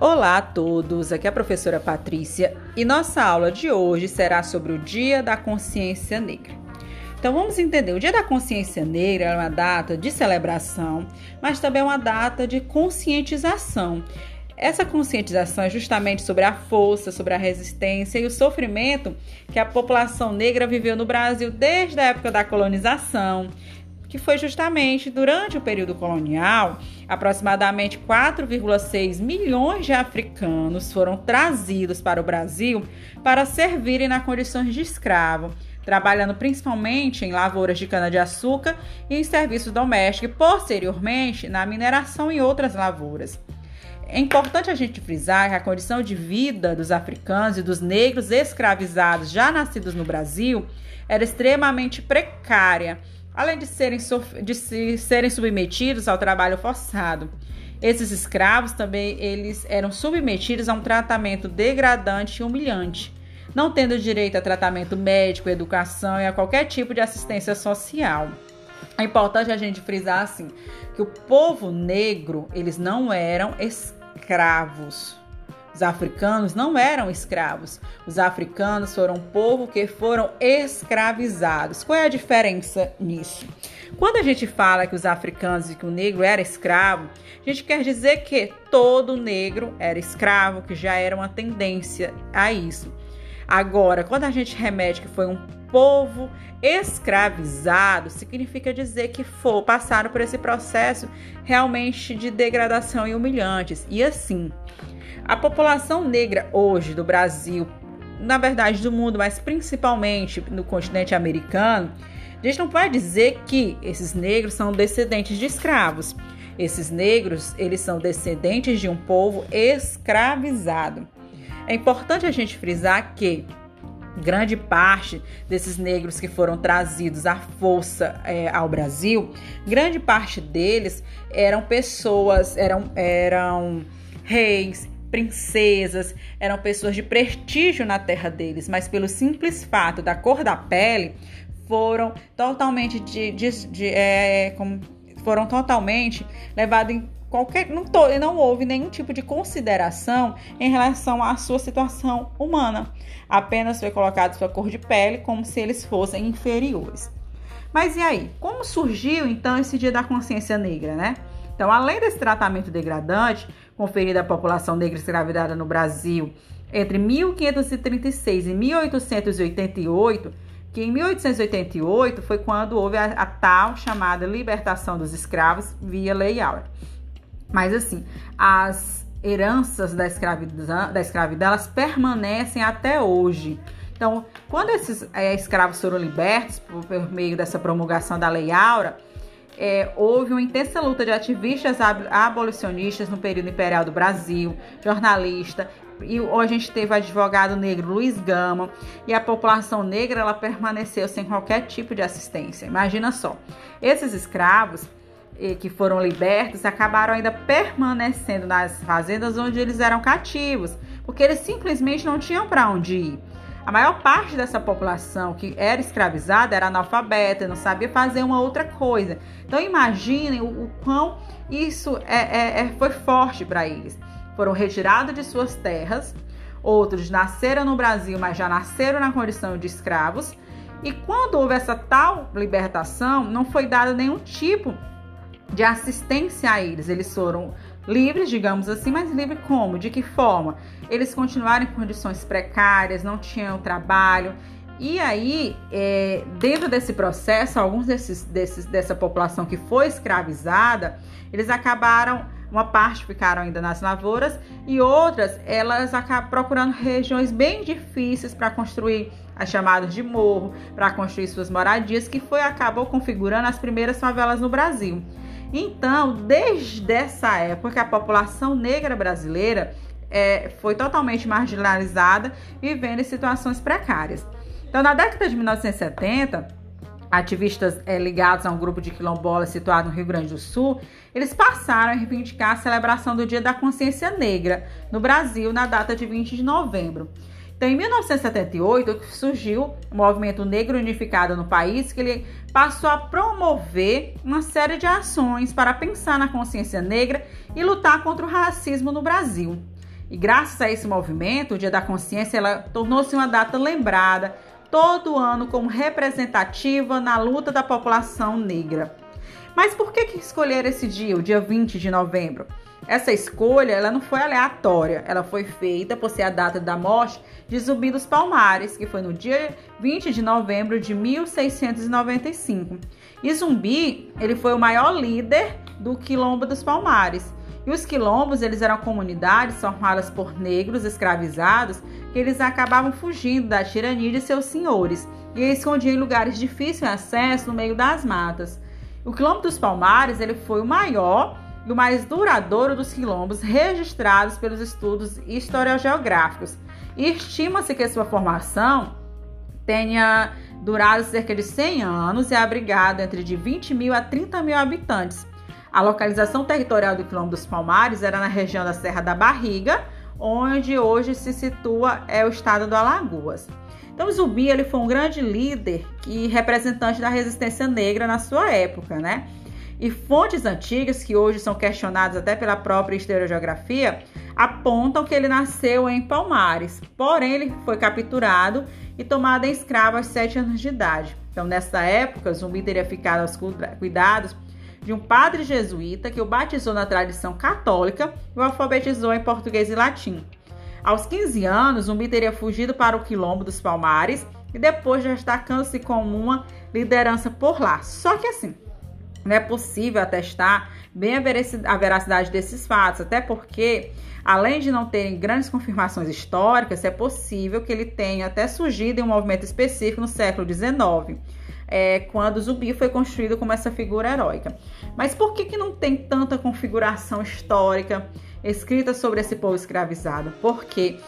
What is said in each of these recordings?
Olá a todos, aqui é a professora Patrícia e nossa aula de hoje será sobre o Dia da Consciência Negra. Então vamos entender, o Dia da Consciência Negra é uma data de celebração, mas também é uma data de conscientização. Essa conscientização é justamente sobre a força, sobre a resistência e o sofrimento que a população negra viveu no Brasil desde a época da colonização, que foi justamente durante o período colonial, aproximadamente 4,6 milhões de africanos foram trazidos para o Brasil para servirem na condições de escravo, trabalhando principalmente em lavouras de cana-de-açúcar e em serviços domésticos e, posteriormente, na mineração e outras lavouras. É importante a gente frisar que a condição de vida dos africanos e dos negros escravizados já nascidos no Brasil era extremamente precária além de serem, de serem submetidos ao trabalho forçado. Esses escravos também eles eram submetidos a um tratamento degradante e humilhante, não tendo direito a tratamento médico, educação e a qualquer tipo de assistência social. É importante a gente frisar assim que o povo negro eles não eram escravos. Os africanos não eram escravos. Os africanos foram um povo que foram escravizados. Qual é a diferença nisso? Quando a gente fala que os africanos e que o negro era escravo, a gente quer dizer que todo negro era escravo, que já era uma tendência a isso. Agora, quando a gente remete que foi um povo escravizado, significa dizer que for, passaram por esse processo realmente de degradação e humilhantes. E assim, a população negra hoje do Brasil, na verdade do mundo, mas principalmente no continente americano, a gente não pode dizer que esses negros são descendentes de escravos. Esses negros, eles são descendentes de um povo escravizado. É importante a gente frisar que grande parte desses negros que foram trazidos à força é, ao Brasil, grande parte deles eram pessoas, eram, eram reis, princesas, eram pessoas de prestígio na terra deles, mas pelo simples fato da cor da pele, foram totalmente de, de, de é, como, foram totalmente levados em qualquer não, to, não houve nenhum tipo de consideração em relação à sua situação humana. Apenas foi colocado sua cor de pele como se eles fossem inferiores. Mas e aí? Como surgiu então esse Dia da Consciência Negra, né? Então, além desse tratamento degradante conferido à população negra escravizada no Brasil entre 1536 e 1888, que em 1888 foi quando houve a, a tal chamada libertação dos escravos via Lei Áurea. Mas assim, as heranças da escravidão, da escravidão elas permanecem até hoje. Então, quando esses é, escravos foram libertos por, por meio dessa promulgação da Lei Áurea, é, houve uma intensa luta de ativistas abolicionistas no período imperial do Brasil, jornalista, e a gente teve o advogado negro Luiz Gama, e a população negra ela permaneceu sem qualquer tipo de assistência. Imagina só, esses escravos que foram libertos acabaram ainda permanecendo nas fazendas onde eles eram cativos, porque eles simplesmente não tinham para onde ir. A maior parte dessa população que era escravizada era analfabeta, não sabia fazer uma outra coisa. Então imaginem o, o quão isso é, é, é foi forte para eles. Foram retirados de suas terras, outros nasceram no Brasil, mas já nasceram na condição de escravos. E quando houve essa tal libertação, não foi dado nenhum tipo de assistência a eles. Eles foram livres, digamos assim, mas livre como? De que forma? Eles continuaram em condições precárias, não tinham trabalho. E aí, é, dentro desse processo, alguns desses, desses, dessa população que foi escravizada, eles acabaram, uma parte ficaram ainda nas lavouras e outras, elas acabam procurando regiões bem difíceis para construir as chamadas de morro, para construir suas moradias, que foi acabou configurando as primeiras favelas no Brasil. Então, desde essa época, a população negra brasileira é, foi totalmente marginalizada, vivendo em situações precárias. Então, na década de 1970, ativistas é, ligados a um grupo de quilombolas situado no Rio Grande do Sul, eles passaram a reivindicar a celebração do Dia da Consciência Negra no Brasil na data de 20 de novembro. Então, em 1978, surgiu o Movimento Negro Unificado no país, que ele passou a promover uma série de ações para pensar na consciência negra e lutar contra o racismo no Brasil. E graças a esse movimento, o Dia da Consciência ela tornou-se uma data lembrada todo ano como representativa na luta da população negra. Mas por que, que escolher esse dia, o dia 20 de novembro? Essa escolha ela não foi aleatória, ela foi feita por ser a data da morte de Zumbi dos Palmares, que foi no dia 20 de novembro de 1695. E Zumbi, ele foi o maior líder do Quilombo dos Palmares. E os quilombos, eles eram comunidades formadas por negros escravizados que eles acabavam fugindo da tirania de seus senhores e escondiam em lugares de difícil acesso no meio das matas. O quilombo dos Palmares, ele foi o maior e o mais duradouro dos quilombos registrados pelos estudos historiogeográficos. E estima-se que sua formação tenha durado cerca de 100 anos e abrigado entre de 20 mil a 30 mil habitantes. A localização territorial do Quilombo dos Palmares era na região da Serra da Barriga, onde hoje se situa é o estado do Alagoas. Então, Zumbi ele foi um grande líder e representante da resistência negra na sua época, né? E fontes antigas, que hoje são questionadas até pela própria historiografia, apontam que ele nasceu em Palmares, porém ele foi capturado e tomado em escravo aos sete anos de idade. Então, nessa época, Zumbi teria ficado aos cuidados de um padre jesuíta que o batizou na tradição católica e o alfabetizou em português e latim. Aos 15 anos, Zumbi teria fugido para o quilombo dos Palmares e depois destacando-se como uma liderança por lá. Só que assim, não é possível atestar bem a veracidade desses fatos, até porque, além de não terem grandes confirmações históricas, é possível que ele tenha até surgido em um movimento específico no século XIX, é, quando Zumbi foi construído como essa figura heróica. Mas por que, que não tem tanta configuração histórica escrita sobre esse povo escravizado? Porque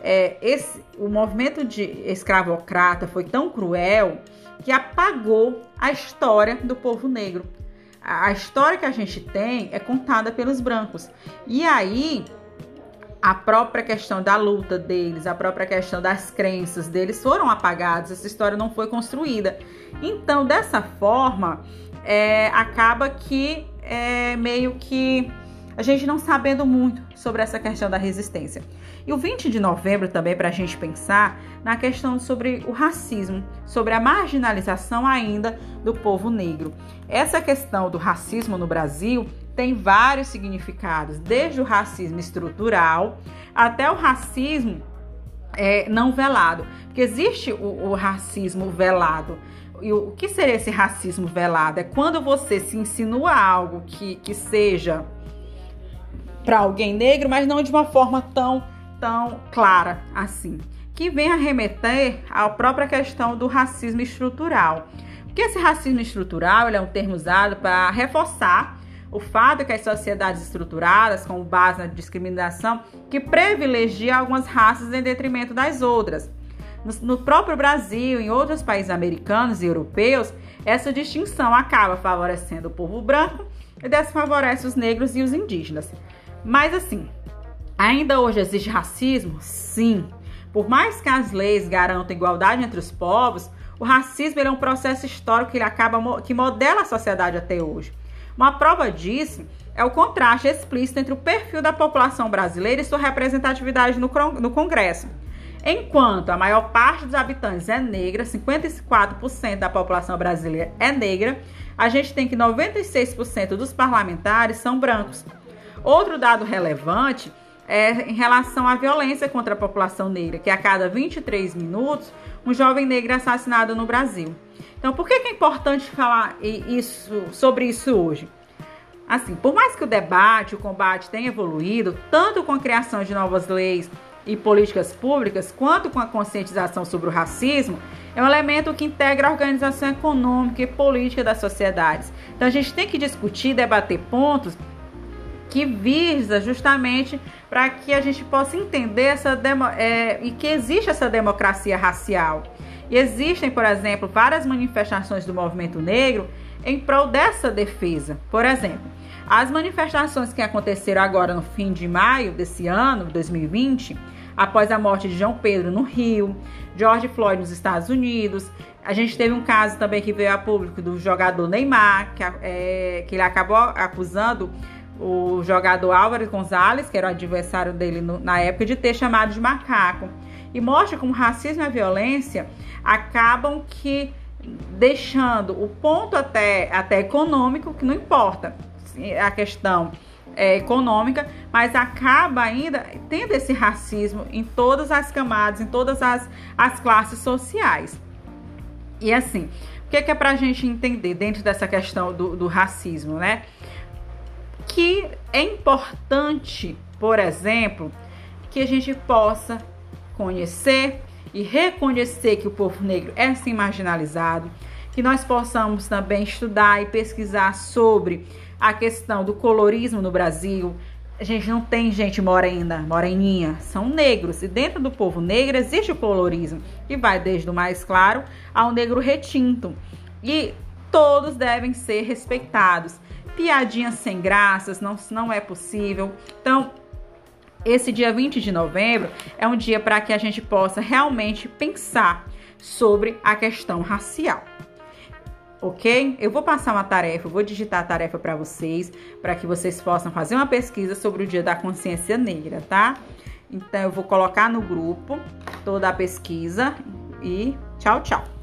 é, esse, o movimento de escravocrata foi tão cruel que apagou a história do povo negro. A história que a gente tem é contada pelos brancos. E aí, a própria questão da luta deles, a própria questão das crenças deles foram apagadas, essa história não foi construída. Então, dessa forma, é, acaba que é meio que a gente não sabendo muito sobre essa questão da resistência. E o 20 de novembro também para a gente pensar na questão sobre o racismo, sobre a marginalização ainda do povo negro. Essa questão do racismo no Brasil tem vários significados, desde o racismo estrutural até o racismo é, não velado. Porque existe o, o racismo velado. E o, o que seria esse racismo velado? É quando você se insinua algo que, que seja para alguém negro, mas não de uma forma tão, tão clara assim. Que vem a remeter à própria questão do racismo estrutural. Porque esse racismo estrutural é um termo usado para reforçar o fato que as sociedades estruturadas, com base na discriminação, que privilegia algumas raças em detrimento das outras. No, próprio Brasil, em outros países americanos e europeus, essa distinção acaba favorecendo o povo branco e desfavorece os negros e os indígenas. Mas assim, ainda hoje existe racismo? Sim. Por mais que as leis garantam igualdade entre os povos, o racismo é um processo histórico que acaba que modela a sociedade até hoje. Uma prova disso é o contraste explícito entre o perfil da população brasileira e sua representatividade no, Congresso. Enquanto a maior parte dos habitantes é negra, 54% da população brasileira é negra, a gente tem que 96% dos parlamentares são brancos. Outro dado relevante é em relação à violência contra a população negra, que a cada 23 minutos um jovem negro assassinado no Brasil. Então, por que é importante falar isso, sobre isso hoje? Assim, por mais que o debate, o combate tenha evoluído, tanto com a criação de novas leis e políticas públicas, quanto com a conscientização sobre o racismo, é um elemento que integra a organização econômica e política das sociedades. Então, a gente tem que discutir, debater pontos que visa justamente para que a gente possa entender essa demo, é, e que existe essa democracia racial. E existem, por exemplo, várias manifestações do movimento negro em prol dessa defesa. Por exemplo, as manifestações que aconteceram agora no fim de maio desse ano, 2020, após a morte de João Pedro no Rio, George Floyd nos Estados Unidos. A gente teve um caso também que veio a público do jogador Neymar, que, é, que ele acabou acusando o jogador Álvaro Gonzalez, que era o adversário dele no, na época, de ter chamado de macaco. E mostra como racismo e a violência acabam que deixando o ponto até, até econômico, que não importa a questão é, econômica, mas acaba ainda tendo esse racismo em todas as camadas, em todas as, as classes sociais. E assim, o que é, que é para a gente entender dentro dessa questão do, do racismo, né? Que é importante, por exemplo, que a gente possa conhecer e reconhecer que o povo negro é sim marginalizado, que nós possamos também estudar e pesquisar sobre a questão do colorismo no Brasil. A gente não tem gente morena, moreninha, são negros. E dentro do povo negro existe o colorismo, que vai desde o mais claro ao negro retinto. E todos devem ser respeitados. Piadinhas sem graças não, não é possível. Então, esse dia 20 de novembro é um dia para que a gente possa realmente pensar sobre a questão racial. Ok? Eu vou passar uma tarefa, vou digitar a tarefa para vocês, para que vocês possam fazer uma pesquisa sobre o Dia da Consciência Negra, tá? Então eu vou colocar no grupo toda a pesquisa e tchau, tchau.